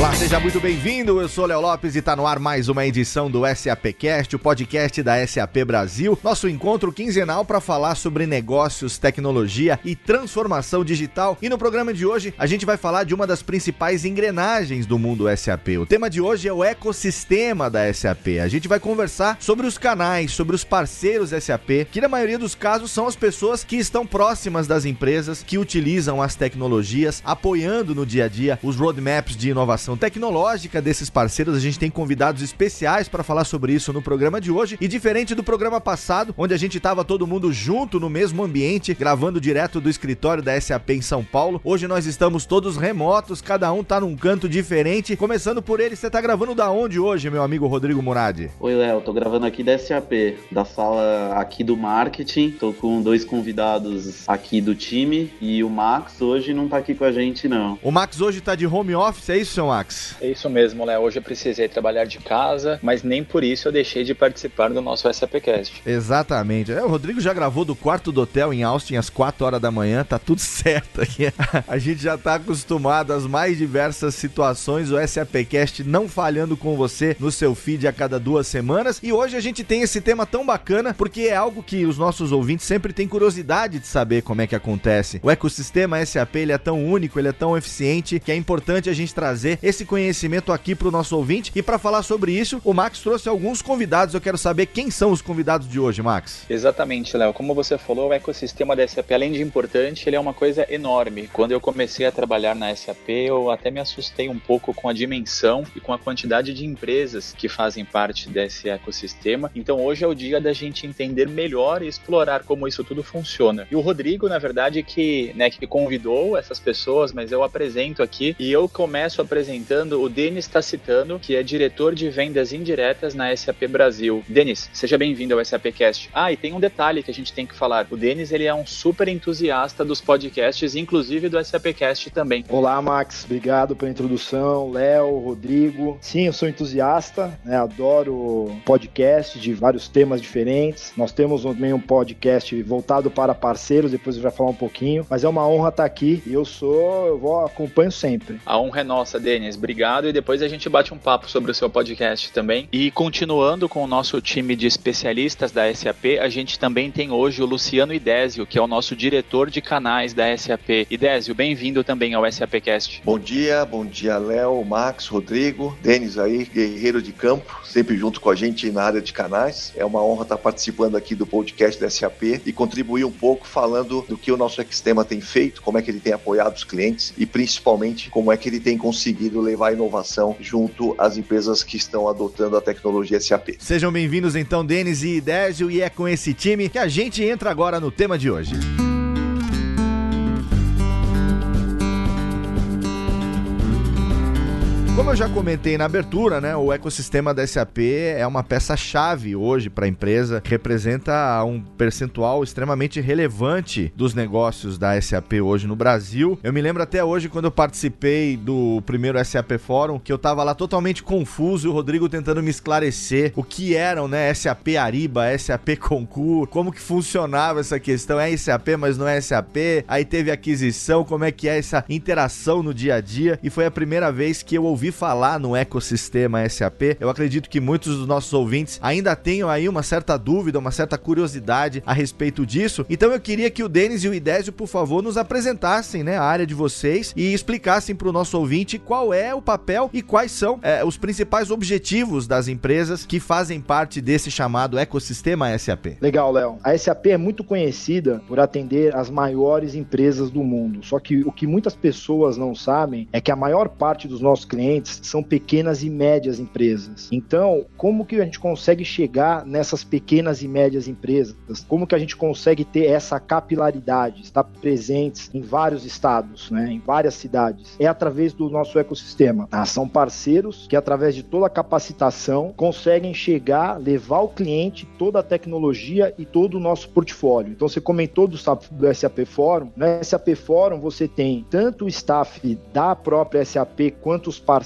Olá, seja muito bem-vindo. Eu sou Léo Lopes e está no ar mais uma edição do SAPcast, o podcast da SAP Brasil. Nosso encontro quinzenal para falar sobre negócios, tecnologia e transformação digital. E no programa de hoje a gente vai falar de uma das principais engrenagens do mundo SAP. O tema de hoje é o ecossistema da SAP. A gente vai conversar sobre os canais, sobre os parceiros SAP, que na maioria dos casos são as pessoas que estão próximas das empresas, que utilizam as tecnologias, apoiando no dia a dia os roadmaps de inovação tecnológica desses parceiros. A gente tem convidados especiais para falar sobre isso no programa de hoje. E diferente do programa passado, onde a gente estava todo mundo junto no mesmo ambiente, gravando direto do escritório da SAP em São Paulo, hoje nós estamos todos remotos, cada um tá num canto diferente. Começando por ele, você tá gravando da onde hoje, meu amigo Rodrigo Murad? Oi, Léo, tô gravando aqui da SAP, da sala aqui do marketing. Tô com dois convidados aqui do time e o Max hoje não tá aqui com a gente, não. O Max hoje tá de home office, é isso, seu Max? Max? É isso mesmo, Léo. Hoje eu precisei trabalhar de casa, mas nem por isso eu deixei de participar do nosso SAPcast. Exatamente. É, o Rodrigo já gravou do quarto do hotel em Austin às 4 horas da manhã, tá tudo certo aqui. A gente já tá acostumado às mais diversas situações, o SAPcast não falhando com você no seu feed a cada duas semanas. E hoje a gente tem esse tema tão bacana porque é algo que os nossos ouvintes sempre têm curiosidade de saber como é que acontece. O ecossistema SAP ele é tão único, ele é tão eficiente que é importante a gente trazer esse conhecimento aqui para o nosso ouvinte. E para falar sobre isso, o Max trouxe alguns convidados. Eu quero saber quem são os convidados de hoje, Max. Exatamente, Léo. Como você falou, o ecossistema da SAP, além de importante, ele é uma coisa enorme. Quando eu comecei a trabalhar na SAP, eu até me assustei um pouco com a dimensão e com a quantidade de empresas que fazem parte desse ecossistema. Então hoje é o dia da gente entender melhor e explorar como isso tudo funciona. E o Rodrigo, na verdade, que, né, que convidou essas pessoas, mas eu apresento aqui e eu começo a apresentando o Denis Tacitano, que é diretor de vendas indiretas na SAP Brasil. Denis, seja bem-vindo ao SAPcast. Ah, e tem um detalhe que a gente tem que falar. O Denis, ele é um super entusiasta dos podcasts, inclusive do SAPcast também. Olá, Max. Obrigado pela introdução. Léo, Rodrigo. Sim, eu sou entusiasta, né? adoro podcast de vários temas diferentes. Nós temos também um podcast voltado para parceiros, depois eu vou falar um pouquinho, mas é uma honra estar aqui e eu sou, eu vou acompanho sempre. A honra é nossa, Denis. Obrigado. E depois a gente bate um papo sobre o seu podcast também. E continuando com o nosso time de especialistas da SAP, a gente também tem hoje o Luciano Idésio, que é o nosso diretor de canais da SAP. Idésio, bem-vindo também ao SAPcast. Bom dia, bom dia, Léo, Max, Rodrigo, Denis aí, guerreiro de campo, sempre junto com a gente na área de canais. É uma honra estar participando aqui do podcast da SAP e contribuir um pouco falando do que o nosso sistema tem feito, como é que ele tem apoiado os clientes e principalmente como é que ele tem conseguido conseguido levar inovação junto às empresas que estão adotando a tecnologia SAP. Sejam bem-vindos então, Denis e Idésio, e é com esse time que a gente entra agora no tema de hoje. Como eu já comentei na abertura, né, o ecossistema da SAP é uma peça-chave hoje para a empresa, representa um percentual extremamente relevante dos negócios da SAP hoje no Brasil. Eu me lembro até hoje quando eu participei do primeiro SAP Fórum, que eu estava lá totalmente confuso e o Rodrigo tentando me esclarecer o que eram, né, SAP Ariba, SAP Concur, como que funcionava essa questão, é SAP, mas não é SAP. Aí teve aquisição, como é que é essa interação no dia a dia e foi a primeira vez que eu ouvi falar no ecossistema SAP. Eu acredito que muitos dos nossos ouvintes ainda tenham aí uma certa dúvida, uma certa curiosidade a respeito disso. Então eu queria que o Denis e o Idésio, por favor, nos apresentassem né, a área de vocês e explicassem para o nosso ouvinte qual é o papel e quais são é, os principais objetivos das empresas que fazem parte desse chamado ecossistema SAP. Legal, Léo. A SAP é muito conhecida por atender as maiores empresas do mundo. Só que o que muitas pessoas não sabem é que a maior parte dos nossos clientes clientes são pequenas e médias empresas. Então, como que a gente consegue chegar nessas pequenas e médias empresas? Como que a gente consegue ter essa capilaridade, estar presentes em vários estados, né, em várias cidades? É através do nosso ecossistema. Ah, são parceiros que, através de toda a capacitação, conseguem chegar, levar o cliente toda a tecnologia e todo o nosso portfólio. Então, você comentou do, do SAP Forum. No SAP Forum, você tem tanto o staff da própria SAP quanto os parceiros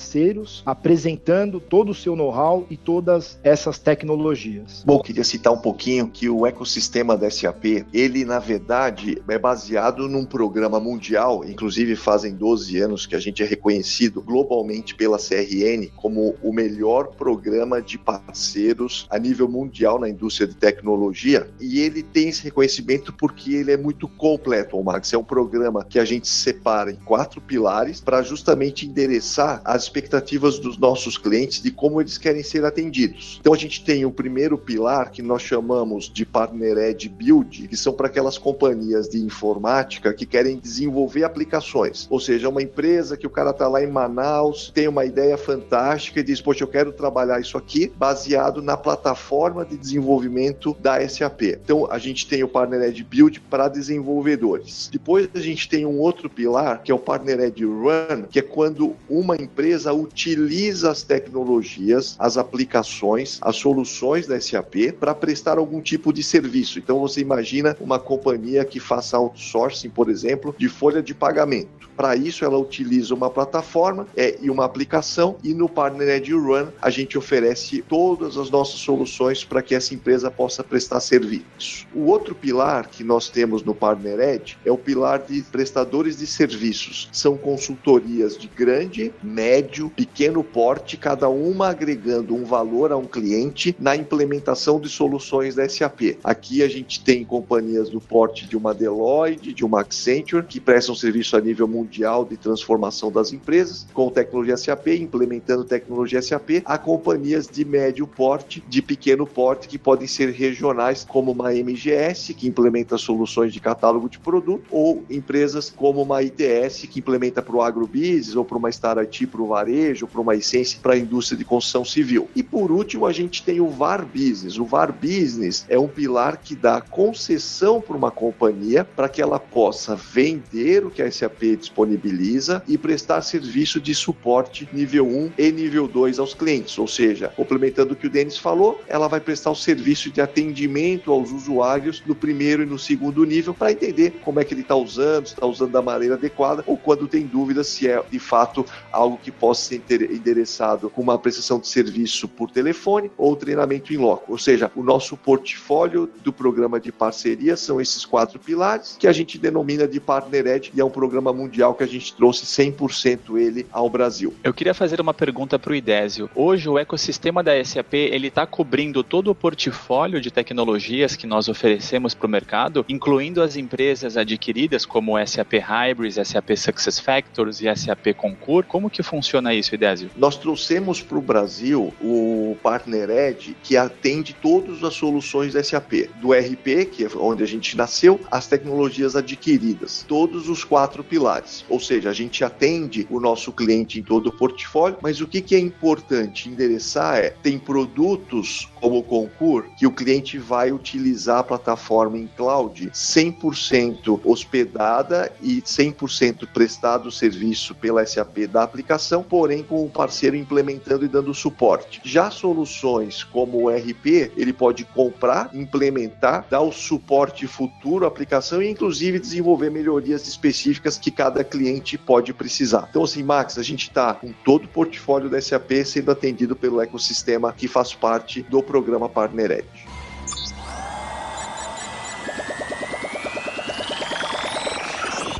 apresentando todo o seu know-how e todas essas tecnologias. Bom, queria citar um pouquinho que o ecossistema da SAP, ele na verdade é baseado num programa mundial, inclusive fazem 12 anos que a gente é reconhecido globalmente pela CRN como o melhor programa de parceiros a nível mundial na indústria de tecnologia, e ele tem esse reconhecimento porque ele é muito completo, Max. É um programa que a gente separa em quatro pilares para justamente endereçar as expectativas dos nossos clientes de como eles querem ser atendidos. Então a gente tem o primeiro pilar que nós chamamos de Partner Ed Build, que são para aquelas companhias de informática que querem desenvolver aplicações. Ou seja, uma empresa que o cara está lá em Manaus, tem uma ideia fantástica e diz: Poxa, eu quero trabalhar isso aqui baseado na plataforma de desenvolvimento da SAP. Então a gente tem o Partner Ed Build para desenvolvedores. Depois a gente tem um outro pilar que é o Partner Ed Run, que é quando uma empresa utiliza as tecnologias, as aplicações, as soluções da SAP para prestar algum tipo de serviço. Então você imagina uma companhia que faça outsourcing, por exemplo, de folha de pagamento. Para isso ela utiliza uma plataforma é, e uma aplicação e no Partner Ed Run a gente oferece todas as nossas soluções para que essa empresa possa prestar serviço. O outro pilar que nós temos no Partner Ed é o pilar de prestadores de serviços. São consultorias de grande, médio, pequeno porte, cada uma agregando um valor a um cliente na implementação de soluções da SAP. Aqui a gente tem companhias do porte de uma Deloitte, de uma Accenture, que prestam serviço a nível mundial de transformação das empresas com tecnologia SAP, implementando tecnologia SAP, a companhias de médio porte, de pequeno porte, que podem ser regionais, como uma MGS, que implementa soluções de catálogo de produto, ou empresas como uma ITS, que implementa para o agrobusiness, ou para uma Star IT para o varejo, para uma Essence para a indústria de construção civil. E por último, a gente tem o VAR Business. O VAR Business é um pilar que dá concessão para uma companhia para que ela possa vender o que a SAP disponibiliza e prestar serviço de suporte nível 1 e nível 2 aos clientes. Ou seja, complementando o que o Denis falou, ela vai prestar o serviço de atendimento aos usuários no primeiro e no segundo nível para entender como é que ele está usando, se está usando da maneira adequada ou quando tem dúvidas se é de fato algo que possa ser endereçado com uma prestação de serviço por telefone ou treinamento em loco. Ou seja, o nosso portfólio do programa de parceria são esses quatro pilares que a gente denomina de Partner e é um programa mundial que a gente trouxe 100% ele ao Brasil. Eu queria fazer uma pergunta para o Idésio. Hoje o ecossistema da SAP ele está cobrindo todo o portfólio de tecnologias que nós oferecemos para o mercado, incluindo as empresas adquiridas como SAP Hybris, SAP SuccessFactors e SAP Concur. Como que funciona isso, Idésio? Nós trouxemos para o Brasil o Partner Edge que atende todas as soluções da SAP, do RP, que é onde a gente nasceu, as tecnologias adquiridas, todos os quatro pilares. Ou seja, a gente atende o nosso cliente em todo o portfólio, mas o que, que é importante endereçar é tem produtos como o Concur que o cliente vai utilizar a plataforma em cloud 100% hospedada e 100% prestado o serviço pela SAP da aplicação, porém com o parceiro implementando e dando suporte. Já soluções como o RP, ele pode comprar, implementar, dar o suporte futuro à aplicação e inclusive desenvolver melhorias específicas que cada cliente pode precisar. Então assim, Max, a gente está com todo o portfólio da SAP sendo atendido pelo ecossistema que faz parte do programa Partner Edge.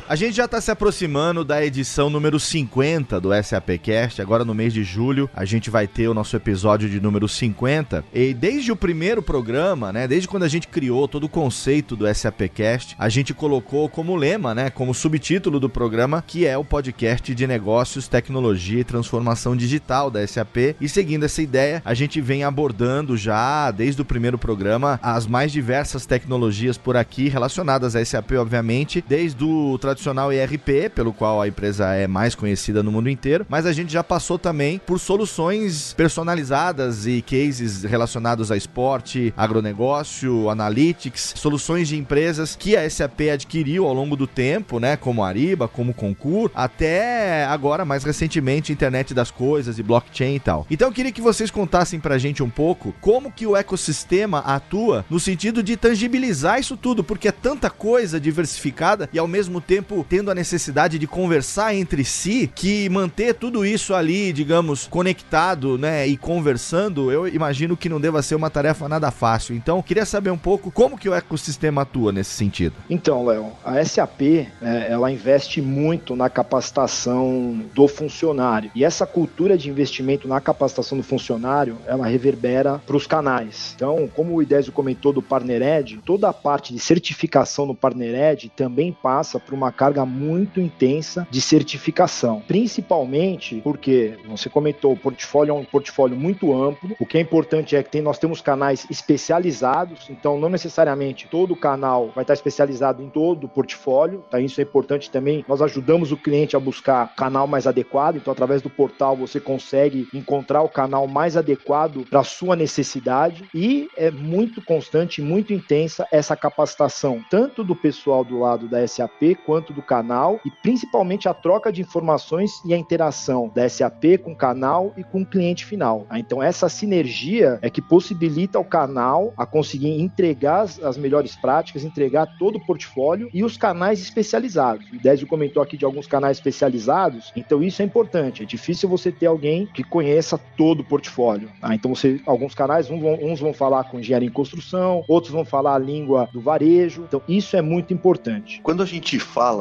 A gente já está se aproximando da edição número 50 do SAPcast. Agora no mês de julho a gente vai ter o nosso episódio de número 50. E desde o primeiro programa, né, desde quando a gente criou todo o conceito do SAPcast, a gente colocou como lema, né, como subtítulo do programa, que é o podcast de negócios, tecnologia e transformação digital da SAP. E seguindo essa ideia, a gente vem abordando já desde o primeiro programa as mais diversas tecnologias por aqui relacionadas à SAP, obviamente, desde o tradicional ERP, pelo qual a empresa é mais conhecida no mundo inteiro, mas a gente já passou também por soluções personalizadas e cases relacionados a esporte, agronegócio, analytics, soluções de empresas que a SAP adquiriu ao longo do tempo, né, como Ariba, como Concur, até agora mais recentemente internet das coisas e blockchain e tal. Então eu queria que vocês contassem pra gente um pouco como que o ecossistema atua no sentido de tangibilizar isso tudo, porque é tanta coisa diversificada e ao mesmo tempo tendo a necessidade de conversar entre si que manter tudo isso ali, digamos, conectado, né, e conversando, eu imagino que não deva ser uma tarefa nada fácil. Então, queria saber um pouco como que o ecossistema atua nesse sentido. Então, Léo, a SAP, né, ela investe muito na capacitação do funcionário. E essa cultura de investimento na capacitação do funcionário, ela reverbera para os canais. Então, como o Idésio comentou do PartnerEd, toda a parte de certificação no PartnerEd também passa por uma carga muito intensa de certificação. Principalmente porque, você comentou, o portfólio é um portfólio muito amplo. O que é importante é que tem, nós temos canais especializados, então não necessariamente todo canal vai estar especializado em todo o portfólio, tá? Isso é importante também. Nós ajudamos o cliente a buscar canal mais adequado, então através do portal você consegue encontrar o canal mais adequado para a sua necessidade e é muito constante, muito intensa essa capacitação, tanto do pessoal do lado da SAP quanto do canal e principalmente a troca de informações e a interação da SAP com o canal e com o cliente final. Tá? Então essa sinergia é que possibilita o canal a conseguir entregar as, melhores práticas, entregar todo o portfólio e os canais especializados. O Désio comentou aqui de alguns canais especializados, então isso é importante. É difícil você ter alguém que conheça todo o portfólio. Tá? Então você, alguns canais, vão, uns vão falar com engenharia em construção, outros vão falar a língua do varejo. Então isso é muito importante. Quando a gente fala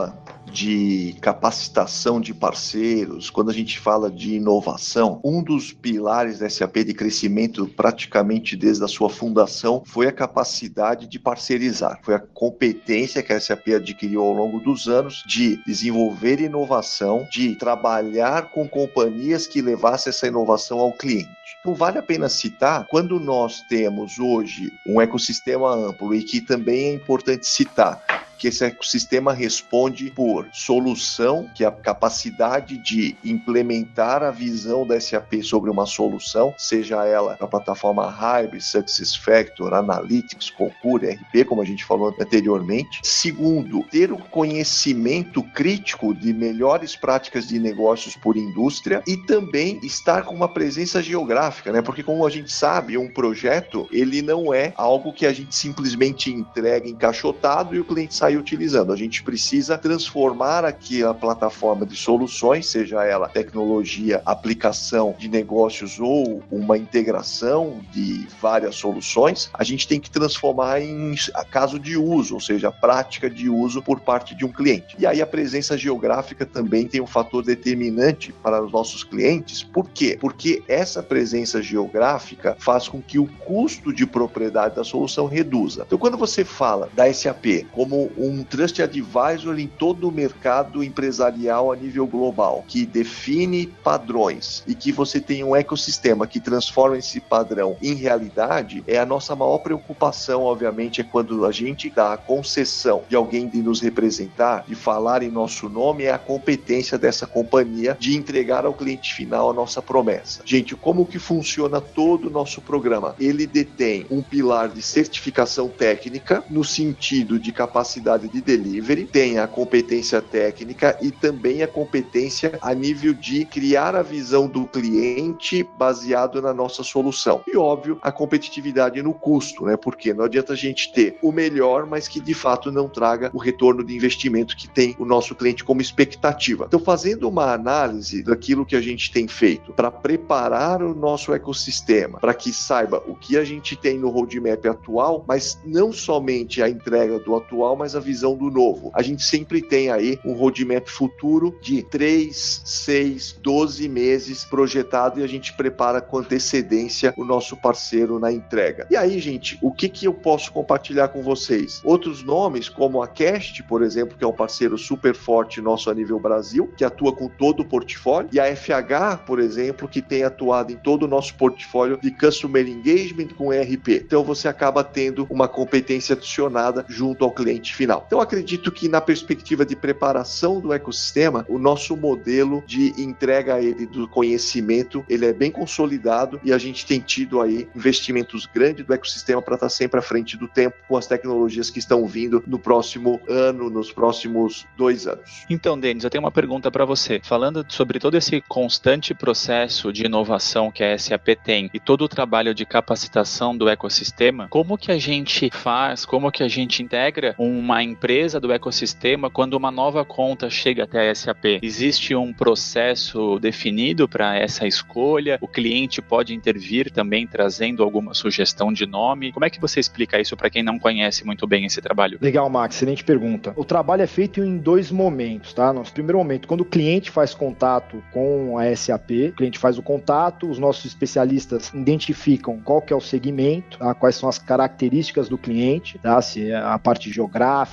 de capacitação de parceiros, quando a gente fala de inovação, um dos pilares da SAP de crescimento praticamente desde a sua fundação foi a capacidade de parceirizar, foi a competência que a SAP adquiriu ao longo dos anos de desenvolver inovação, de trabalhar com companhias que levassem essa inovação ao cliente. Então, vale a pena citar, quando nós temos hoje um ecossistema amplo e que também é importante citar que esse ecossistema responde por solução, que é a capacidade de implementar a visão da SAP sobre uma solução, seja ela a plataforma Hybrid, SuccessFactors, Analytics, Concur, RP, como a gente falou anteriormente. Segundo, ter o conhecimento crítico de melhores práticas de negócios por indústria e também estar com uma presença geográfica, né? Porque como a gente sabe, um projeto, ele não é algo que a gente simplesmente entrega encaixotado e o cliente sai utilizando. A gente precisa transformar aqui a plataforma de soluções, seja ela tecnologia, aplicação de negócios ou uma integração de várias soluções, a gente tem que transformar em caso de uso, ou seja, prática de uso por parte de um cliente. E aí a presença geográfica também tem um fator determinante para os nossos clientes. Por quê? Porque essa presença geográfica faz com que o custo de propriedade da solução reduza. Então, quando você fala da SAP como um trust advisor em todo o mercado empresarial a nível global, que define padrões e que você tem um ecossistema que transforma esse padrão em realidade, é a nossa maior preocupação, obviamente, é quando a gente dá a concessão de alguém de nos representar, de falar em nosso nome, é a competência dessa companhia de entregar ao cliente final a nossa promessa. Gente, como que funciona todo o nosso programa? Ele detém um pilar de certificação técnica no sentido de capacidade capacidade de delivery, tem a competência técnica e também a competência a nível de criar a visão do cliente baseado na nossa solução. E óbvio, a competitividade no custo, né? Porque não adianta a gente ter o melhor, mas que de fato não traga o retorno de investimento que tem o nosso cliente como expectativa. Então, fazendo uma análise daquilo que a gente tem feito para preparar o nosso ecossistema, para que saiba o que a gente tem no roadmap atual, mas não somente a entrega do atual, mas a visão do novo. A gente sempre tem aí um roadmap futuro de 3, 6, 12 meses projetado e a gente prepara com antecedência o nosso parceiro na entrega. E aí, gente, o que, que eu posso compartilhar com vocês? Outros nomes, como a Cast, por exemplo, que é um parceiro super forte nosso a nível Brasil, que atua com todo o portfólio, e a FH, por exemplo, que tem atuado em todo o nosso portfólio de Customer Engagement com ERP. Então você acaba tendo uma competência adicionada junto ao cliente final final. Então acredito que na perspectiva de preparação do ecossistema, o nosso modelo de entrega ele do conhecimento, ele é bem consolidado e a gente tem tido aí investimentos grandes do ecossistema para estar sempre à frente do tempo com as tecnologias que estão vindo no próximo ano, nos próximos dois anos. Então, Denis, eu tenho uma pergunta para você. Falando sobre todo esse constante processo de inovação que a SAP tem e todo o trabalho de capacitação do ecossistema, como que a gente faz, como que a gente integra uma empresa do ecossistema quando uma nova conta chega até a SAP? Existe um processo definido para essa escolha? O cliente pode intervir também trazendo alguma sugestão de nome? Como é que você explica isso para quem não conhece muito bem esse trabalho? Legal, Max, excelente pergunta. O trabalho é feito em dois momentos, tá? Nosso primeiro momento, quando o cliente faz contato com a SAP, o cliente faz o contato, os nossos especialistas identificam qual que é o segmento, tá? quais são as características do cliente, tá? se é a parte geográfica,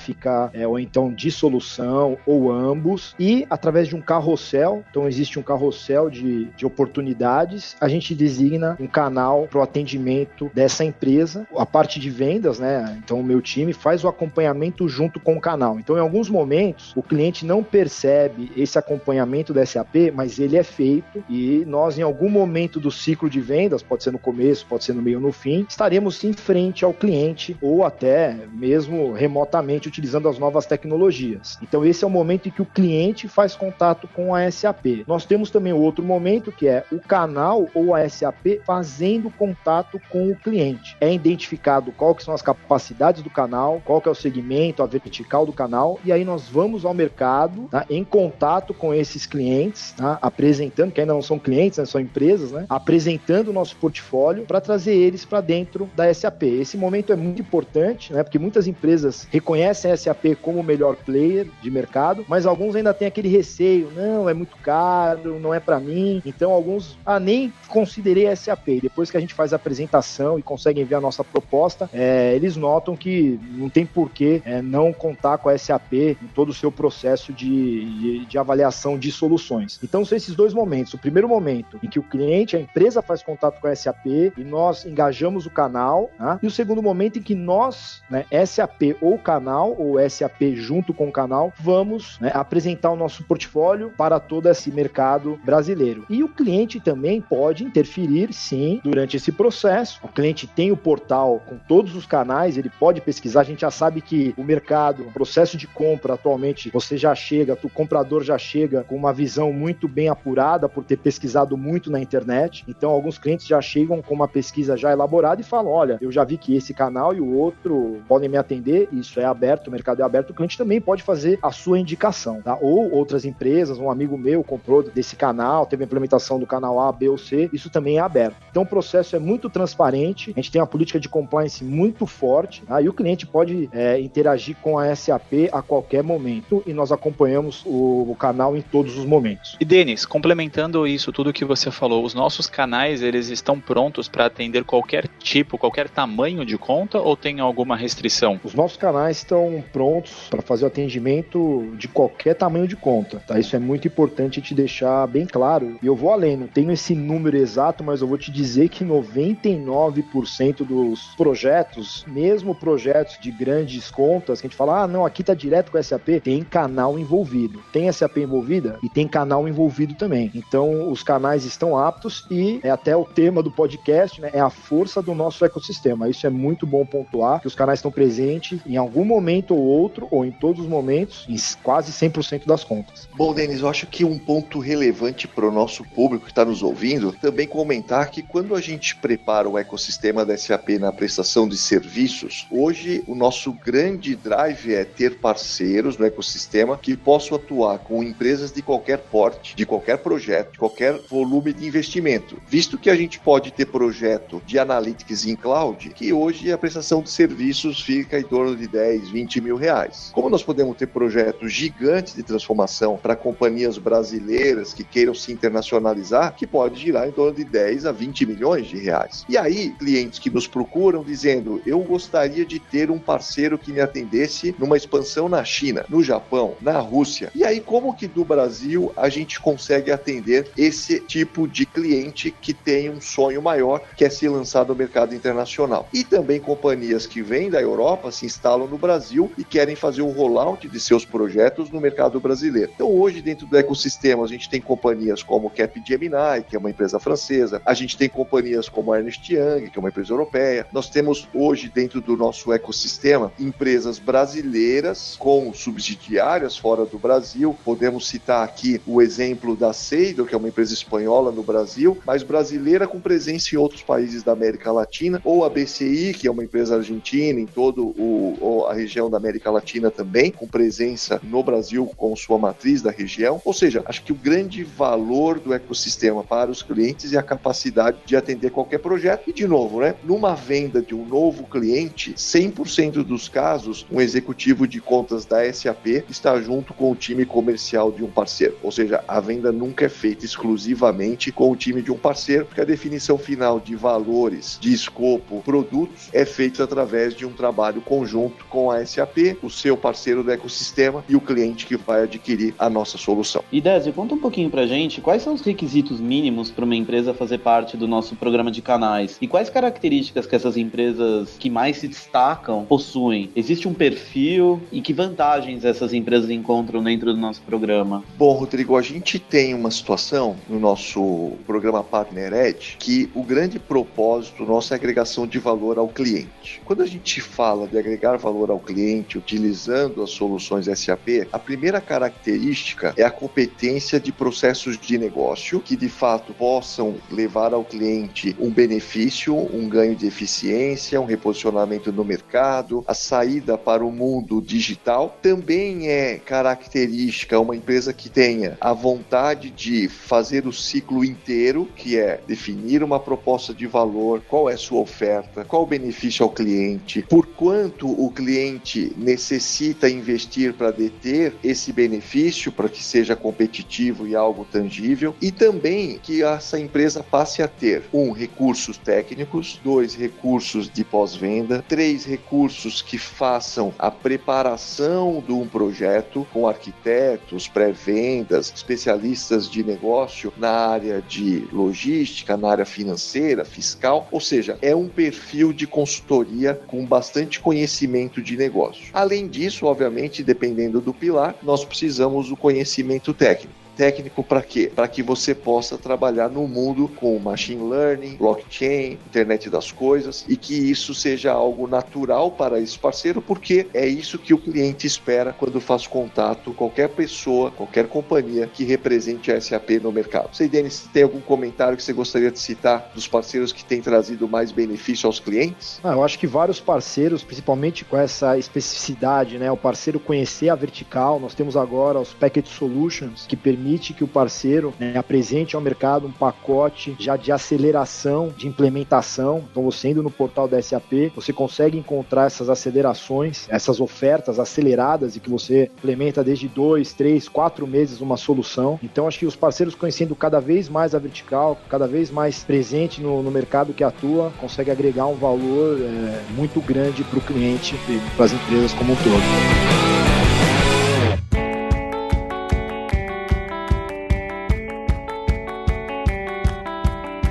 é, ou então de solução, ou ambos, e através de um carrossel, então existe um carrossel de, de oportunidades, a gente designa um canal para o atendimento dessa empresa. A parte de vendas, né? Então o meu time faz o acompanhamento junto com o canal. Então, em alguns momentos, o cliente não percebe esse acompanhamento da SAP, mas ele é feito e nós, em algum momento do ciclo de vendas, pode ser no começo, pode ser no meio ou no fim, estaremos em frente ao cliente ou até mesmo remotamente utilizando as novas tecnologias. Então, esse é o momento em que o cliente faz contato com a SAP. Nós temos também outro momento que é o canal ou a SAP fazendo contato com o cliente. É identificado qual que são as capacidades do canal, qual que é o segmento, a vertical do canal, e aí nós vamos ao mercado, tá, em contato com esses clientes, tá, apresentando, que ainda não são clientes, né, são empresas, né, apresentando o nosso portfólio para trazer eles para dentro da SAP. Esse momento é muito importante, né, porque muitas empresas reconhecem a SAP como o melhor player de mercado, mas alguns ainda têm aquele receio, não, é muito caro, não é para mim. Então alguns, ah, nem considerei a SAP. Depois que a gente faz a apresentação e conseguem ver a nossa proposta, é, eles notam que não tem porquê é, não contar com a SAP em todo o seu processo de, de, de, avaliação de soluções. Então, são esses dois momentos. O primeiro momento em que o cliente, a empresa faz contato com a SAP e nós engajamos o canal, tá? e o segundo momento em que nós, né, SAP ou canal, ou SAP junto com o canal, vamos né, apresentar o nosso portfólio para todo esse mercado brasileiro. E o cliente também pode interferir, sim, durante esse processo. O cliente tem o portal com todos os canais, ele pode pesquisar, a gente já sabe que o mercado, o processo de compra atualmente, você já chega, o comprador já chega com uma visão muito bem apurada por ter pesquisado muito na internet. Então, alguns clientes já chegam com uma pesquisa já elaborada e falam: olha, eu já vi que esse canal e o outro podem me atender, isso é aberto, o mercado é aberto, o cliente também pode fazer a sua indicação, tá? Ou outras empresas, um amigo meu comprou desse canal, teve a implementação do canal A, B ou C, isso também é aberto. Então, o processo é muito transparente, a gente tem uma política de compliance muito forte, tá? e o cliente pode é, interagir com a SAP a qualquer momento e nós acompanhamos o, o, canal em todos os momentos. E Denis, complementando isso tudo que você falou, os nossos canais eles estão prontos para atender qualquer tipo, qualquer tamanho de conta ou tem alguma restrição? Os nossos canais estão prontos para fazer o atendimento de qualquer tamanho de conta, tá? Isso é muito importante te deixar bem claro. E eu vou além, não tenho esse número exato, mas eu vou te dizer que 99% dos projetos, mesmo projetos de grandes contas, que a gente fala, ah, não, aqui tá direto com SAP, tem canal envolvido. Tem SAP envolvida e tem canal envolvido também. Então, os canais estão aptos e é até o tema do podcast, né? É a força do nosso ecossistema. Isso é muito bom pontuar, que os canais estão presentes em algum momento ou outro, ou em todos os momentos, em quase 100% das contas. Bom, Denis, eu acho que um ponto relevante para o nosso público que está nos ouvindo, também comentar que quando a gente prepara o ecossistema da SAP na prestação de serviços, hoje o nosso grande drive é ter parceiros no ecossistema que possam atuar com empresas de qualquer porte, de qualquer projeto, de qualquer volume de investimento. Visto que a gente pode ter projeto de analytics em cloud, que hoje a prestação de serviços fica em torno de 10, 20 mil reais. Como nós podemos ter projetos gigantes de transformação para companhias brasileiras que queiram se internacionalizar, que pode girar em torno de 10 a 20 milhões de reais. E aí, clientes que nos procuram dizendo: eu gostaria de ter um parceiro que me atendesse numa expansão na China, no Japão, na Rússia. E aí, como que do Brasil a gente consegue atender esse tipo de cliente que tem um sonho maior, que é ser lançado no mercado internacional? E também companhias que vêm da Europa se instalam no Brasil Brasil e querem fazer um rollout de seus projetos no mercado brasileiro. Então, hoje, dentro do ecossistema, a gente tem companhias como Capgemini, que é uma empresa francesa, a gente tem companhias como Ernst Young, que é uma empresa europeia. Nós temos hoje, dentro do nosso ecossistema, empresas brasileiras com subsidiárias fora do Brasil. Podemos citar aqui o exemplo da Seidor, que é uma empresa espanhola no Brasil, mas brasileira com presença em outros países da América Latina, ou a BCI, que é uma empresa argentina em todo o, a região da América Latina também, com presença no Brasil com sua matriz da região. Ou seja, acho que o grande valor do ecossistema para os clientes é a capacidade de atender qualquer projeto. E de novo, né, numa venda de um novo cliente, 100% dos casos, um executivo de contas da SAP está junto com o time comercial de um parceiro. Ou seja, a venda nunca é feita exclusivamente com o time de um parceiro, porque a definição final de valores, de escopo, produtos é feita através de um trabalho conjunto com a SAP, o seu parceiro do ecossistema e o cliente que vai adquirir a nossa solução. E Désio, conta um pouquinho pra gente quais são os requisitos mínimos para uma empresa fazer parte do nosso programa de canais e quais características que essas empresas que mais se destacam possuem. Existe um perfil e que vantagens essas empresas encontram dentro do nosso programa? Bom, Rodrigo, a gente tem uma situação no nosso programa Partner Edge que o grande propósito nosso é a agregação de valor ao cliente. Quando a gente fala de agregar valor ao cliente utilizando as soluções SAP, a primeira característica é a competência de processos de negócio que de fato possam levar ao cliente um benefício, um ganho de eficiência, um reposicionamento no mercado, a saída para o mundo digital. Também é característica uma empresa que tenha a vontade de fazer o ciclo inteiro, que é definir uma proposta de valor, qual é a sua oferta, qual o benefício ao cliente, por quanto o cliente necessita investir para deter esse benefício para que seja competitivo e algo tangível, e também que essa empresa passe a ter um recursos técnicos, dois recursos de pós-venda, três recursos que façam a preparação de um projeto com arquitetos, pré-vendas, especialistas de negócio na área de logística, na área financeira, fiscal, ou seja, é um perfil de consultoria com bastante conhecimento de negócio. Além disso, obviamente, dependendo do pilar, nós precisamos do conhecimento técnico. Técnico para quê? Para que você possa trabalhar no mundo com machine learning, blockchain, internet das coisas e que isso seja algo natural para esse parceiro, porque é isso que o cliente espera quando faz contato qualquer pessoa, qualquer companhia que represente a SAP no mercado. Sei, Denis, tem algum comentário que você gostaria de citar dos parceiros que têm trazido mais benefício aos clientes? Ah, eu acho que vários parceiros, principalmente com essa especificidade, né? O parceiro conhecer a vertical. Nós temos agora os Package Solutions que permitem permite que o parceiro né, apresente ao mercado um pacote já de aceleração, de implementação. Então, você indo no portal da SAP, você consegue encontrar essas acelerações, essas ofertas aceleradas e que você implementa desde dois, três, quatro meses uma solução. Então, acho que os parceiros conhecendo cada vez mais a vertical, cada vez mais presente no, no mercado que atua, consegue agregar um valor é, muito grande para o cliente e para as empresas como um todo.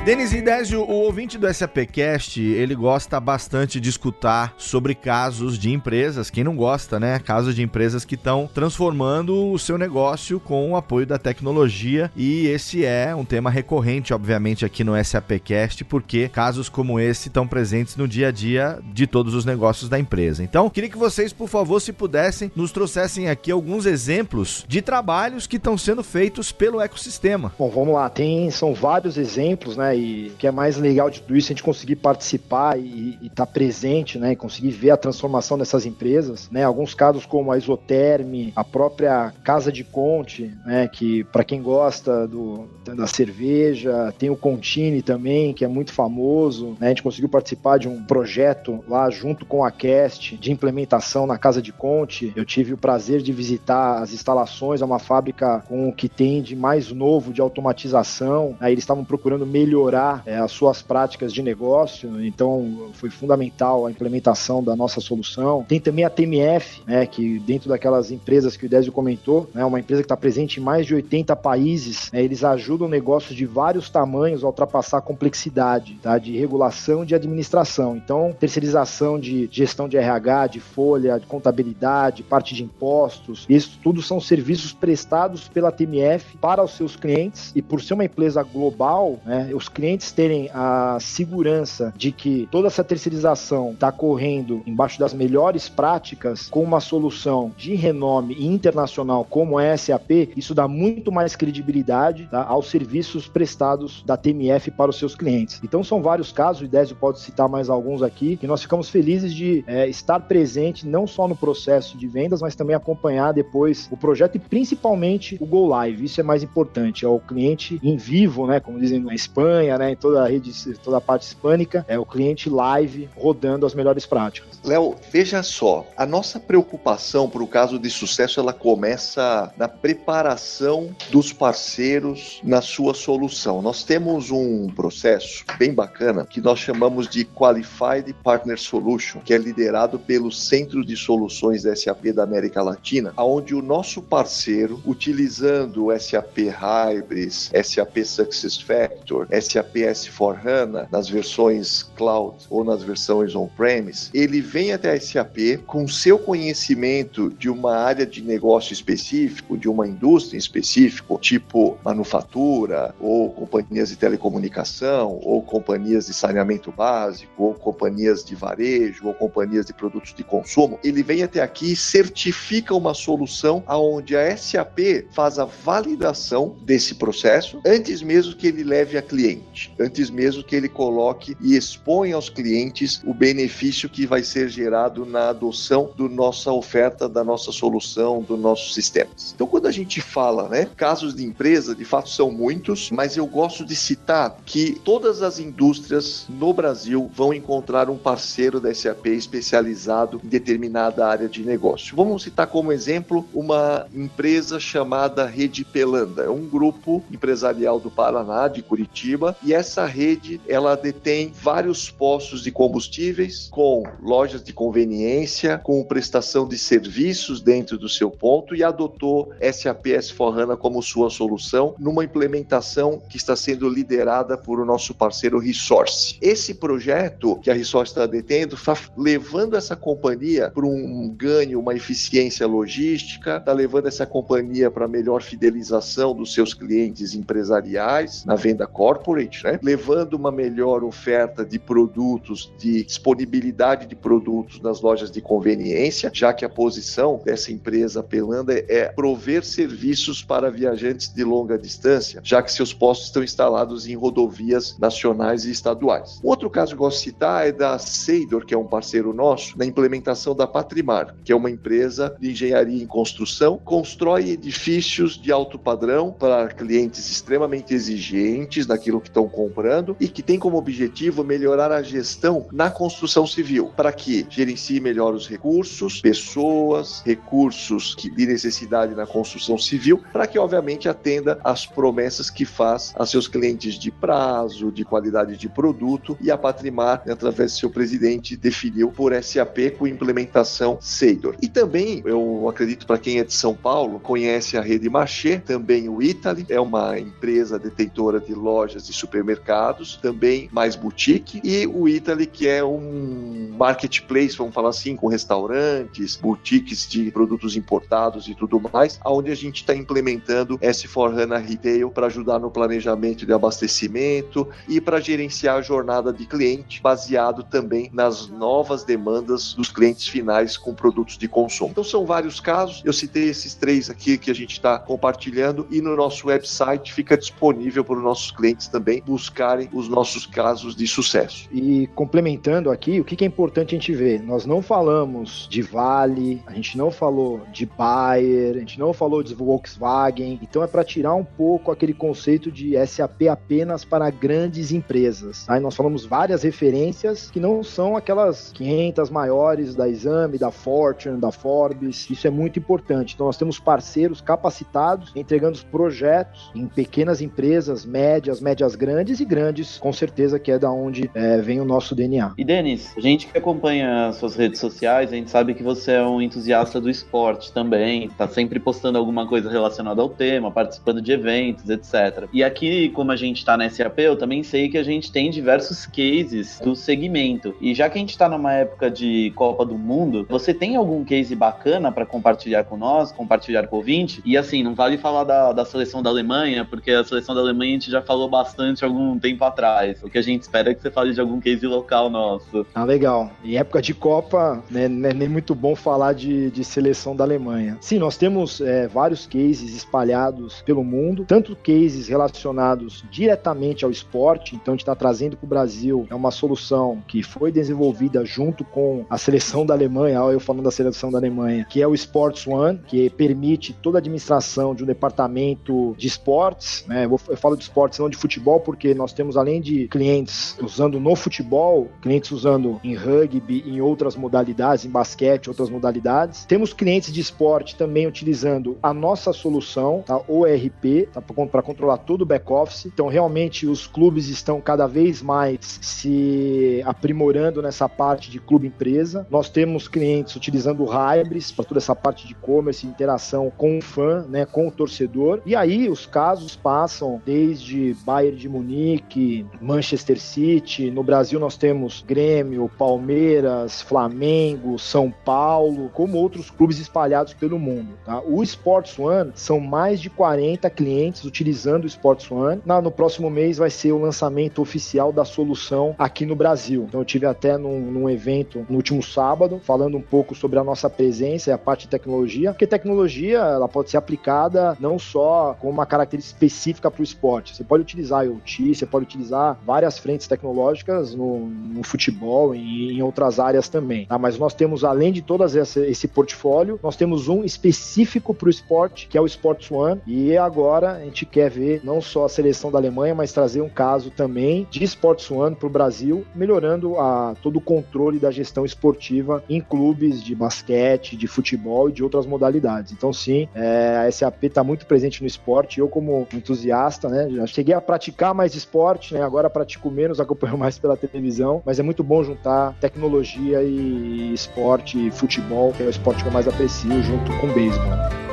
Denis Idésio, o ouvinte do SAPcast, ele gosta bastante de escutar sobre casos de empresas, quem não gosta, né? Casos de empresas que estão transformando o seu negócio com o apoio da tecnologia e esse é um tema recorrente, obviamente, aqui no SAPcast, porque casos como esse estão presentes no dia a dia de todos os negócios da empresa. Então, queria que vocês, por favor, se pudessem, nos trouxessem aqui alguns exemplos de trabalhos que estão sendo feitos pelo ecossistema. Bom, vamos lá, tem são vários exemplos, né? E que é mais legal de tudo isso, a gente conseguir participar e estar tá presente, né? E conseguir ver a transformação dessas empresas, né? Alguns casos como a Isoterme, a própria Casa de Conte, né? Que para quem gosta do, da cerveja, tem o Contini também, que é muito famoso, né? A gente conseguiu participar de um projeto lá junto com a Cast de implementação na Casa de Conte. Eu tive o prazer de visitar as instalações, é uma fábrica com o que tem de mais novo de automatização. Aí eles estavam procurando melhorar melhorar é, as suas práticas de negócio. Então, foi fundamental a implementação da nossa solução. Tem também a TMF, né, que dentro daquelas empresas que o Désio comentou, né, uma empresa que está presente em mais de 80 países, né, eles ajudam negócios de vários tamanhos a ultrapassar a complexidade tá, de regulação e de administração. Então, terceirização de gestão de RH, de folha, de contabilidade, parte de impostos, isso tudo são serviços prestados pela TMF para os seus clientes e por ser uma empresa global, né, os clientes terem a segurança de que toda essa terceirização está correndo embaixo das melhores práticas com uma solução de renome internacional como a SAP, isso dá muito mais credibilidade tá, aos serviços prestados da TMF para os seus clientes. Então são vários casos, o Idésio pode citar mais alguns aqui, que nós ficamos felizes de é, estar presente não só no processo de vendas, mas também acompanhar depois o projeto e principalmente o Go Live. Isso é mais importante, é o cliente em vivo, né, como dizem na Espanha, né, em toda a rede, toda a parte hispânica, é o cliente live rodando as melhores práticas. Léo, veja só, a nossa preocupação para o caso de sucesso ela começa na preparação dos parceiros na sua solução. Nós temos um processo bem bacana que nós chamamos de Qualified Partner Solution, que é liderado pelo Centro de Soluções SAP da América Latina, onde o nosso parceiro, utilizando SAP Hybris, SAP SuccessFactor, SAP S4HANA, nas versões cloud ou nas versões on-premise, ele vem até a SAP com seu conhecimento de uma área de negócio específico, de uma indústria em específico, tipo manufatura, ou companhias de telecomunicação, ou companhias de saneamento básico, ou companhias de varejo, ou companhias de produtos de consumo, ele vem até aqui e certifica uma solução aonde a SAP faz a validação desse processo antes mesmo que ele leve a cliente, antes mesmo que ele coloque e exponha aos clientes o benefício que vai ser gerado na adoção da nossa oferta, da nossa solução, dos nossos sistemas. Então, quando a gente fala, né, casos de empresa, de fato são muitos, mas eu gosto de citar que todas as indústrias no Brasil vão encontrar um parceiro da SAP especializado em determinada área de negócio. Vamos citar como exemplo uma empresa chamada Rede Pelanda, é um grupo empresarial do Paraná, de Curitiba, e essa rede ela detém vários postos de combustíveis com lojas de conveniência, com prestação de serviços dentro do seu ponto e adotou SAP S4HANA como sua solução numa implementação que está sendo liderada por o nosso parceiro Resource. Esse projeto que a Resource está detendo está levando essa companhia para um ganho, uma eficiência logística, está levando essa companhia para melhor fidelização dos seus clientes empresariais na venda corporate, né? levando uma melhor oferta de produtos, de disponibilidade de produtos nas lojas de conveniência, já que a posição dessa empresa Pelanda é prover serviços para viajantes de longa distância, já que seus postos estão instalados em rodovias nacionais e estaduais. Um outro caso que eu gosto de citar é da Seidor, que é um parceiro nosso, na implementação da Patrimar, que é uma empresa de engenharia em construção, constrói edifícios de alto padrão para clientes extremamente exigentes naquilo que estão comprando e que tem como objetivo melhorar a gestão na construção civil, para que gerencie melhor os recursos, pessoas, recursos de necessidade na construção civil, para que obviamente atenda às promessas que faz a seus clientes de prazo, de qualidade de produto e a Patrimar, através do seu presidente, definiu por SAP com implementação Seidor. E também, eu acredito para quem é de São Paulo, conhece a rede Marché, também o Italy, é uma empresa detentora de lojas supermercados, também mais boutique, e o Italy, que é um marketplace, vamos falar assim, com restaurantes, boutiques de produtos importados e tudo mais, onde a gente está implementando S4HANA Retail para ajudar no planejamento de abastecimento e para gerenciar a jornada de cliente, baseado também nas novas demandas dos clientes finais com produtos de consumo. Então são vários casos, eu citei esses três aqui que a gente está compartilhando e no nosso website fica disponível para os nossos clientes também buscarem os nossos casos de sucesso. E complementando aqui, o que é importante a gente ver? Nós não falamos de Vale, a gente não falou de Bayer, a gente não falou de Volkswagen, então é para tirar um pouco aquele conceito de SAP apenas para grandes empresas. Aí nós falamos várias referências que não são aquelas 500 maiores da Exame, da Fortune, da Forbes. Isso é muito importante. Então nós temos parceiros capacitados entregando os projetos em pequenas empresas, médias, médias empresas grandes e grandes, com certeza que é da onde é, vem o nosso DNA. E Denis, a gente que acompanha suas redes sociais, a gente sabe que você é um entusiasta do esporte também, tá sempre postando alguma coisa relacionada ao tema, participando de eventos, etc. E aqui, como a gente tá na SAP, eu também sei que a gente tem diversos cases do segmento. E já que a gente tá numa época de Copa do Mundo, você tem algum case bacana para compartilhar com nós, compartilhar com o ouvinte? E assim, não vale falar da, da seleção da Alemanha, porque a seleção da Alemanha a gente já falou bastante algum tempo atrás. O que a gente espera é que você fale de algum case local nosso. Ah, legal. Em época de Copa, né, é nem muito bom falar de, de seleção da Alemanha. Sim, nós temos é, vários cases espalhados pelo mundo, tanto cases relacionados diretamente ao esporte, então a gente está trazendo para o Brasil é uma solução que foi desenvolvida junto com a seleção da Alemanha, eu falando da seleção da Alemanha, que é o Sports One, que permite toda a administração de um departamento de esportes, né? Eu falo de esportes não de futebol, porque nós temos além de clientes usando no futebol, clientes usando em rugby, em outras modalidades, em basquete, outras modalidades. Temos clientes de esporte também utilizando a nossa solução, tá? ORP, tá? para controlar todo o back-office. Então, realmente, os clubes estão cada vez mais se aprimorando nessa parte de clube-empresa. Nós temos clientes utilizando o Hybris para toda essa parte de e-commerce, interação com o fã, né, com o torcedor. E aí, os casos passam desde Bayern de Munique, Manchester City. No Brasil, nós temos Grêmio, Palmeiras, Flamengo, São Paulo, como outros clubes espalhados pelo mundo. Tá? O Sports One são mais de 40 clientes utilizando o Sports One. Na, no próximo mês vai ser o lançamento oficial da solução aqui no Brasil. Então eu tive até num, num evento no último sábado falando um pouco sobre a nossa presença e a parte de tecnologia, porque tecnologia ela pode ser aplicada não só com uma característica específica para o esporte. Você pode utilizar IoT, você pode utilizar várias frentes tecnológicas no, no futebol e em outras áreas também. Tá? Mas nós temos, além de todas esse, portfólio, nós temos um específico para o esporte, que é o Sports One. E agora a gente quer ver não só a seleção da Alemanha, mas trazer um caso também de Sports One para o Brasil, melhorando a, todo o controle da gestão esportiva em clubes de basquete, de futebol e de outras modalidades. Então, sim, é, a SAP está muito presente no esporte. Eu, como entusiasta, né, já cheguei a praticar mais esporte, né, agora pratico menos, acompanho mais pela televisão, mas é muito bom juntar tecnologia e esporte e futebol, que é o esporte que eu mais aprecio, junto com beisebol.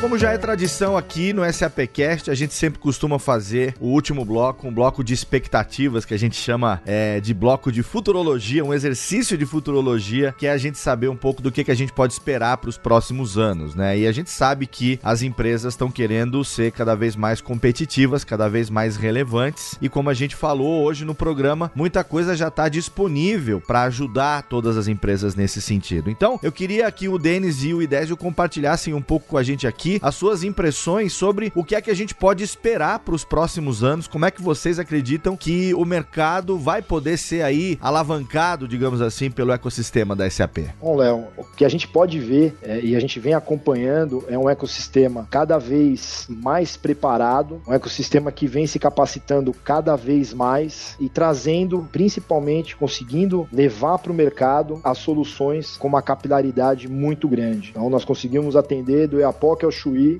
Como já é tradição aqui no SAPcast, a gente sempre costuma fazer o último bloco, um bloco de expectativas que a gente chama é, de bloco de futurologia, um exercício de futurologia, que é a gente saber um pouco do que, que a gente pode esperar para os próximos anos, né? E a gente sabe que as empresas estão querendo ser cada vez mais competitivas, cada vez mais relevantes, e como a gente falou hoje no programa, muita coisa já está disponível para ajudar todas as empresas nesse sentido. Então, eu queria que o Denis e o Idésio compartilhassem um pouco com a gente aqui aqui as suas impressões sobre o que é que a gente pode esperar para os próximos anos, como é que vocês acreditam que o mercado vai poder ser aí alavancado, digamos assim, pelo ecossistema da SAP. Bom, Léo, o que a gente pode ver é, e a gente vem acompanhando é um ecossistema cada vez mais preparado, um ecossistema que vem se capacitando cada vez mais e trazendo, principalmente, conseguindo levar para o mercado as soluções com uma capilaridade muito grande. Então, nós conseguimos atender do EAPOC ao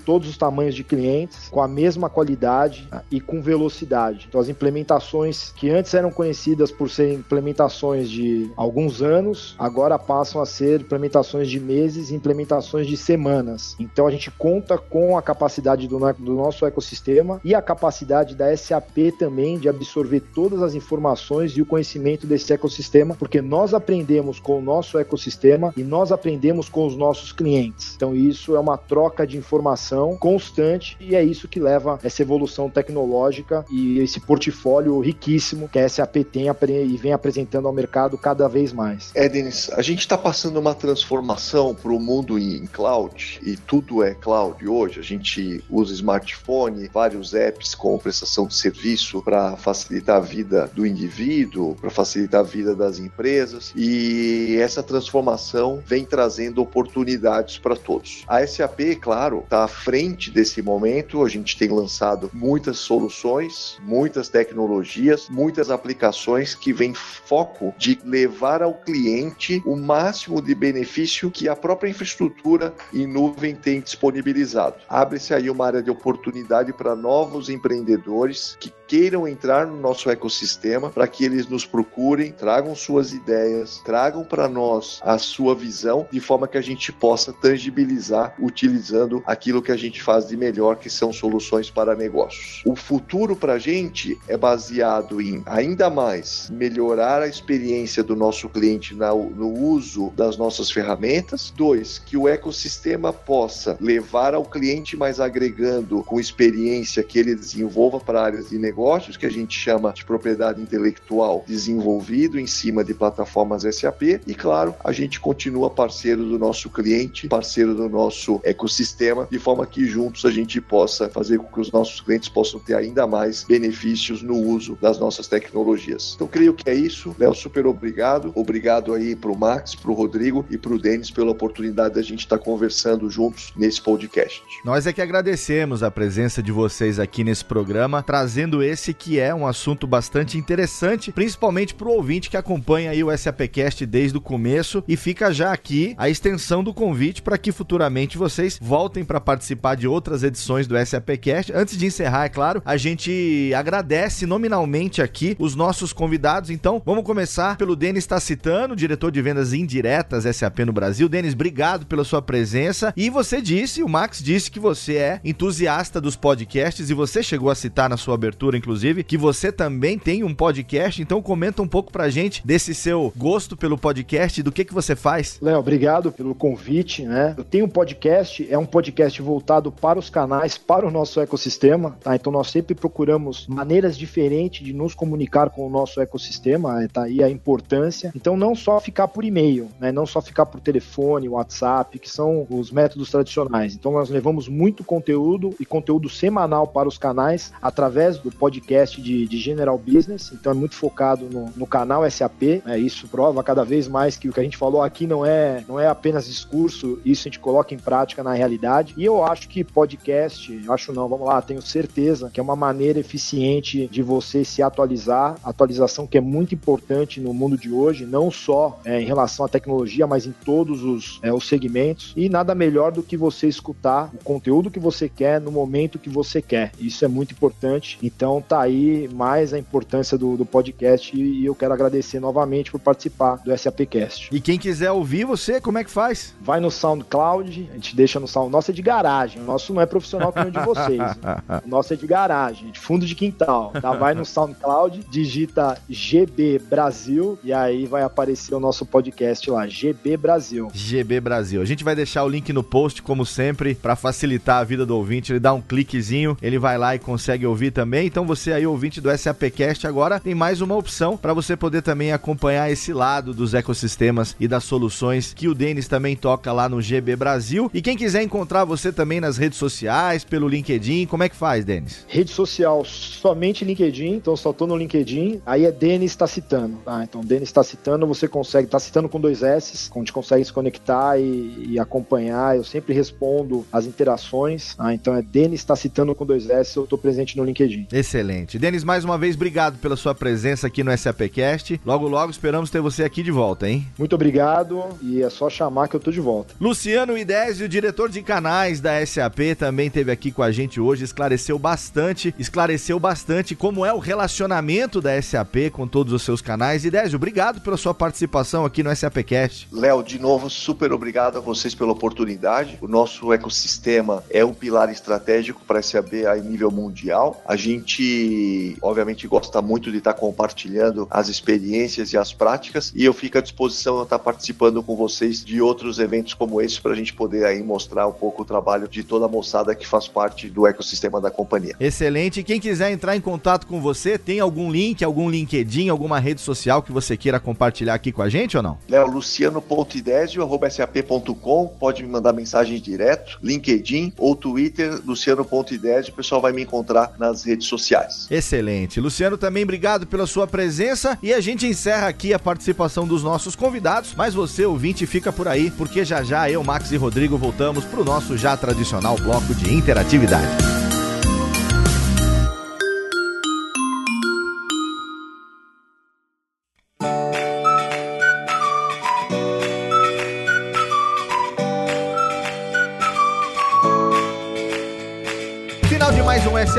Todos os tamanhos de clientes, com a mesma qualidade e com velocidade. Então, as implementações que antes eram conhecidas por serem implementações de alguns anos, agora passam a ser implementações de meses e implementações de semanas. Então, a gente conta com a capacidade do, do nosso ecossistema e a capacidade da SAP também de absorver todas as informações e o conhecimento desse ecossistema, porque nós aprendemos com o nosso ecossistema e nós aprendemos com os nossos clientes. Então, isso é uma troca de informação constante e é isso que leva essa evolução tecnológica e esse portfólio riquíssimo que a SAP tem e vem apresentando ao mercado cada vez mais. É, Denis, a gente está passando uma transformação para o mundo em cloud e tudo é cloud hoje. A gente usa smartphone, vários apps com prestação de serviço para facilitar a vida do indivíduo, para facilitar a vida das empresas e essa transformação vem trazendo oportunidades para todos. A SAP, claro, claro, está à frente desse momento. A gente tem lançado muitas soluções, muitas tecnologias, muitas aplicações que vêm foco de levar ao cliente o máximo de benefício que a própria infraestrutura em nuvem tem disponibilizado. Abre-se aí uma área de oportunidade para novos empreendedores que queiram entrar no nosso ecossistema para que eles nos procurem, tragam suas ideias, tragam para nós a sua visão, de forma que a gente possa tangibilizar utilizando aquilo que a gente faz de melhor, que são soluções para negócios. O futuro para a gente é baseado em ainda mais melhorar a experiência do nosso cliente no uso das nossas ferramentas. Dois, que o ecossistema possa levar ao cliente mais agregando com experiência que ele desenvolva para áreas de negócio negócios, que a gente chama de propriedade intelectual, desenvolvido em cima de plataformas SAP. E, claro, a gente continua parceiro do nosso cliente, parceiro do nosso ecossistema, de forma que juntos a gente possa fazer com que os nossos clientes possam ter ainda mais benefícios no uso das nossas tecnologias. Então, creio que é isso. Léo, super obrigado. Obrigado aí para o Max, para o Rodrigo e para o Denis pela oportunidade da gente estar conversando juntos nesse podcast. Nós é que agradecemos a presença de vocês aqui nesse programa, trazendo esse que é um assunto bastante interessante, principalmente para o ouvinte que acompanha aí o SAPcast desde o começo e fica já aqui a extensão do convite para que futuramente vocês voltem para participar de outras edições do SAPcast. Antes de encerrar, é claro, a gente agradece nominalmente aqui os nossos convidados. Então, vamos começar pelo Denis Tacitano, diretor de vendas indiretas SAP no Brasil. Denis, obrigado pela sua presença. E você disse, o Max disse que você é entusiasta dos podcasts e você chegou a citar na sua abertura inclusive, que você também tem um podcast, então comenta um pouco pra gente desse seu gosto pelo podcast e do que que você faz. Léo, obrigado pelo convite, né? Eu tenho um podcast, é um podcast voltado para os canais, para o nosso ecossistema, tá? Então nós sempre procuramos maneiras diferentes de nos comunicar com o nosso ecossistema, é, tá aí a importância. Então não só ficar por e-mail, né? Não só ficar por telefone, WhatsApp, que são os métodos tradicionais. Então nós levamos muito conteúdo e conteúdo semanal para os canais através do podcast podcast de, de General Business, então é muito focado no, no canal SAP. É, isso prova cada vez mais que o que a gente falou aqui não é, não é apenas discurso, isso a gente coloca em prática na realidade. E eu acho que podcast, acho não, vamos lá, tenho certeza que é uma maneira eficiente de você se atualizar, atualização que é muito importante no mundo de hoje, não só é, em relação à tecnologia, mas em todos os, é, os segmentos. E nada melhor do que você escutar o conteúdo que você quer no momento que você quer. Isso é muito importante. Então, tá aí mais a importância do, do podcast e, eu quero agradecer novamente por participar do SAPcast. E quem quiser ouvir você, como é que faz? Vai no SoundCloud, a gente deixa no Sound. Nosso é de garagem, o nosso não é profissional como o de vocês. o nosso é de garagem, de fundo de quintal. Tá? Vai no SoundCloud, digita GB Brasil e aí vai aparecer o nosso podcast lá, GB Brasil. GB Brasil. A gente vai deixar o link no post, como sempre, para facilitar a vida do ouvinte. Ele dá um cliquezinho, ele vai lá e consegue ouvir também. Então você aí, ouvinte do SAPcast, agora tem mais uma opção para você poder também acompanhar esse lado dos ecossistemas e das soluções que o Denis também toca lá no GB Brasil. E quem quiser encontrar você também nas redes sociais, pelo LinkedIn, como é que faz, Denis? Rede social, somente LinkedIn, então só tô no LinkedIn, aí é Denis Tacitano, tá? Então Denis Tacitano, você consegue, tá citando com dois S, onde consegue se conectar e, e, acompanhar, eu sempre respondo as interações, tá? Então é Denis Tacitano com dois S, eu tô presente no LinkedIn. Excelente. Denis, mais uma vez, obrigado pela sua presença aqui no SAPcast. Logo, logo esperamos ter você aqui de volta, hein? Muito obrigado e é só chamar que eu tô de volta. Luciano Idésio, diretor de canais da SAP, também esteve aqui com a gente hoje, esclareceu bastante, esclareceu bastante como é o relacionamento da SAP com todos os seus canais. Idésio, obrigado pela sua participação aqui no SAPcast. Léo, de novo, super obrigado a vocês pela oportunidade. O nosso ecossistema é um pilar estratégico para a SAP a nível mundial. A gente obviamente, gosta muito de estar compartilhando as experiências e as práticas. E eu fico à disposição a estar participando com vocês de outros eventos como esse para a gente poder aí mostrar um pouco o trabalho de toda a moçada que faz parte do ecossistema da companhia. Excelente. Quem quiser entrar em contato com você, tem algum link, algum LinkedIn, alguma rede social que você queira compartilhar aqui com a gente ou não? Léo, luciano.idesio.sap.com, pode me mandar mensagem direto, LinkedIn ou Twitter, luciano.idesio, o pessoal vai me encontrar nas redes sociais. Excelente. Luciano, também obrigado pela sua presença e a gente encerra aqui a participação dos nossos convidados, mas você, ouvinte, fica por aí, porque já já eu, Max e Rodrigo voltamos para o nosso já tradicional bloco de interatividade.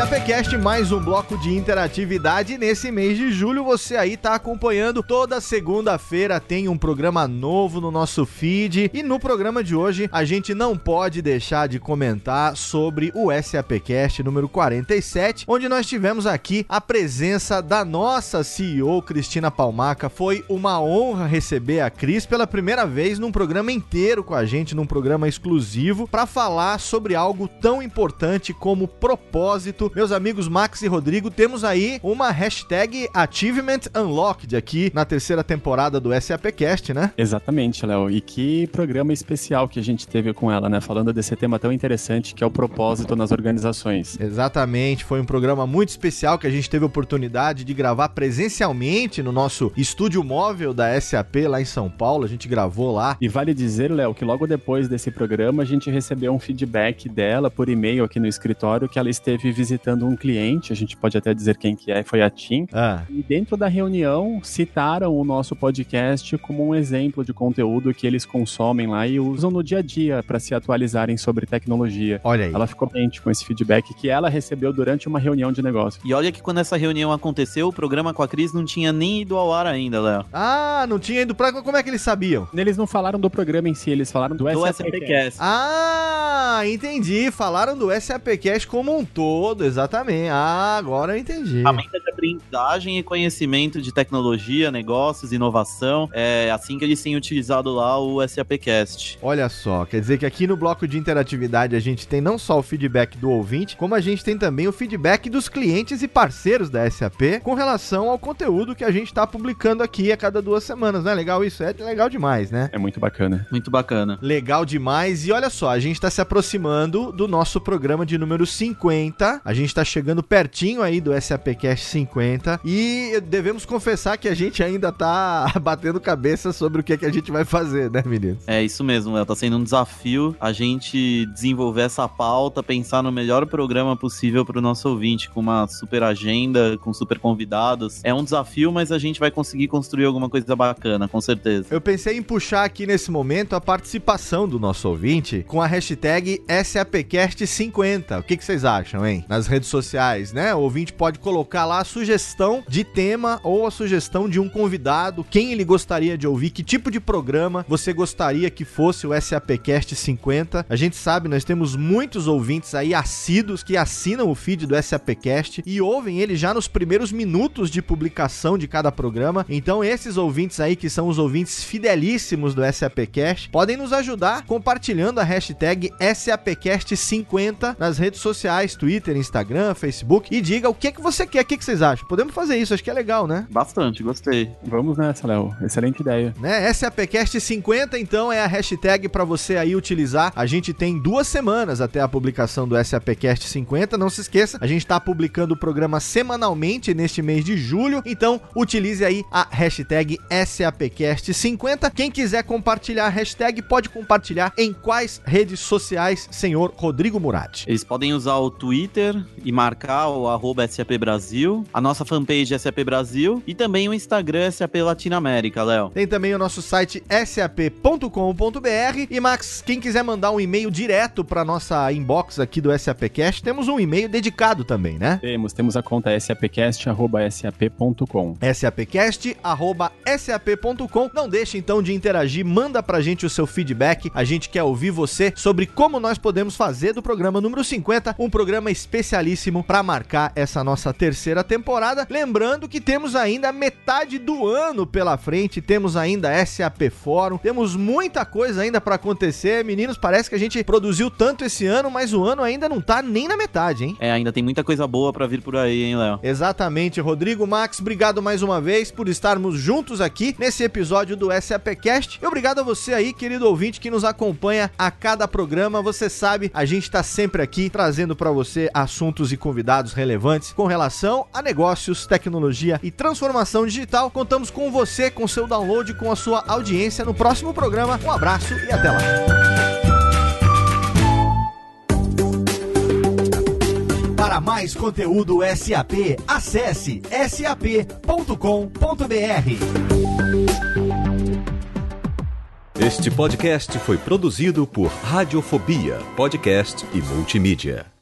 SAPcast, mais um bloco de interatividade. Nesse mês de julho, você aí tá acompanhando. Toda segunda-feira tem um programa novo no nosso feed. E no programa de hoje, a gente não pode deixar de comentar sobre o SAPcast número 47, onde nós tivemos aqui a presença da nossa CEO, Cristina Palmaca. Foi uma honra receber a Cris pela primeira vez num programa inteiro com a gente, num programa exclusivo, para falar sobre algo tão importante como propósito meus amigos Max e Rodrigo, temos aí uma hashtag Achievement Unlocked aqui na terceira temporada do SAPcast, né? Exatamente, Léo. E que programa especial que a gente teve com ela, né? Falando desse tema tão interessante que é o propósito nas organizações. Exatamente, foi um programa muito especial que a gente teve a oportunidade de gravar presencialmente no nosso estúdio móvel da SAP lá em São Paulo. A gente gravou lá. E vale dizer, Léo, que logo depois desse programa a gente recebeu um feedback dela por e-mail aqui no escritório que ela esteve visitando visitando um cliente, a gente pode até dizer quem que é, foi a TIM. Ah. E dentro da reunião citaram o nosso podcast como um exemplo de conteúdo que eles consomem lá e usam no dia a dia para se atualizarem sobre tecnologia. Olha aí. Ela ficou contente com esse feedback que ela recebeu durante uma reunião de negócio. E olha que quando essa reunião aconteceu, o programa com a Cris não tinha nem ido ao ar ainda, Léo. Ah, não tinha ido pra. Como é que eles sabiam? Eles não falaram do programa em si, eles falaram do, do SAPcast. Ah, entendi. Falaram do SAPcast como um todo, exatamente. Ah, agora eu entendi. Ferramenta de aprendizagem e conhecimento de tecnologia, negócios, inovação. É assim que eles têm utilizado lá o SAPcast. Olha só, quer dizer que aqui no bloco de interatividade a gente tem não só o feedback do ouvinte, como a gente tem também o feedback dos clientes e parceiros da SAP com relação ao conteúdo que a gente está publicando aqui a cada duas semanas. Não é legal isso? É legal demais, né? É muito bacana. Muito bacana. Legal demais. E olha só, a gente está se aproximando do nosso programa de número 50. A gente está chegando pertinho aí do SAPcast 50 e devemos confessar que a gente ainda tá batendo cabeça sobre o que, é que a gente vai fazer, né, meninos? É isso mesmo, Léo. Tá sendo um desafio a gente desenvolver essa pauta, pensar no melhor programa possível para o nosso ouvinte, com uma super agenda, com super convidados. É um desafio, mas a gente vai conseguir construir alguma coisa bacana, com certeza. Eu pensei em puxar aqui nesse momento a participação do nosso ouvinte com a hashtag SAPcast50. O que, que vocês acham, hein? Nas redes sociais, né? O ouvinte pode colocar lá a sugestão de tema ou a sugestão de um convidado, quem ele gostaria de ouvir, que tipo de programa você gostaria que fosse o SAPcast 50. A gente sabe, nós temos muitos ouvintes aí assíduos que assinam o feed do SAPcast e ouvem ele já nos primeiros minutos de publicação de cada programa. Então, esses ouvintes aí que são os ouvintes fidelíssimos do SAPcast podem nos ajudar compartilhando a hashtag SAPcast50 nas redes sociais, Twitter, Instagram, Facebook e diga o que, que você quer, o que, que vocês acham. Podemos fazer isso, acho que é legal, né? Bastante, gostei. Vamos nessa, Léo. Excelente ideia. Né? SAPcast50, então, é a hashtag para você aí utilizar. A gente tem duas semanas até a publicação do SAPcast 50. Não se esqueça, a gente está publicando o programa semanalmente neste mês de julho. Então, utilize aí a hashtag SAPcast50. Quem quiser compartilhar a hashtag, pode compartilhar em quais redes sociais, senhor Rodrigo Murat? Eles podem usar o Twitter e marcar o arroba SAP Brasil, a nossa fanpage SAP Brasil e também o Instagram SAP Latinoamérica, Léo. Tem também o nosso site sap.com.br e Max, quem quiser mandar um e-mail direto para nossa inbox aqui do SAPcast, temos um e-mail dedicado também, né? Temos, temos a conta sapcast@sap.com. sapcast@sap.com. Não deixe então de interagir, manda pra gente o seu feedback. A gente quer ouvir você sobre como nós podemos fazer do programa número 50 um programa especialíssimo para marcar essa nossa terceira temporada. Lembrando que temos ainda metade do ano pela frente, temos ainda SAP Fórum, temos muita coisa ainda para acontecer. Meninos, parece que a gente produziu tanto esse ano, mas o ano ainda não tá nem na metade, hein? É, ainda tem muita coisa boa para vir por aí, hein, Léo? Exatamente, Rodrigo Max, obrigado mais uma vez por estarmos juntos aqui nesse episódio do SAPcast. E obrigado a você aí, querido ouvinte, que nos acompanha a cada programa. Você sabe, a gente tá sempre aqui trazendo para você assuntos e convidados relevantes com relação a negócios, tecnologia e transformação digital. Contamos com você, com seu download, com a sua audiência no próximo programa. Um abraço e até lá. Para mais conteúdo SAP, acesse sap.com.br. Este podcast foi produzido por Radiofobia, podcast e multimídia.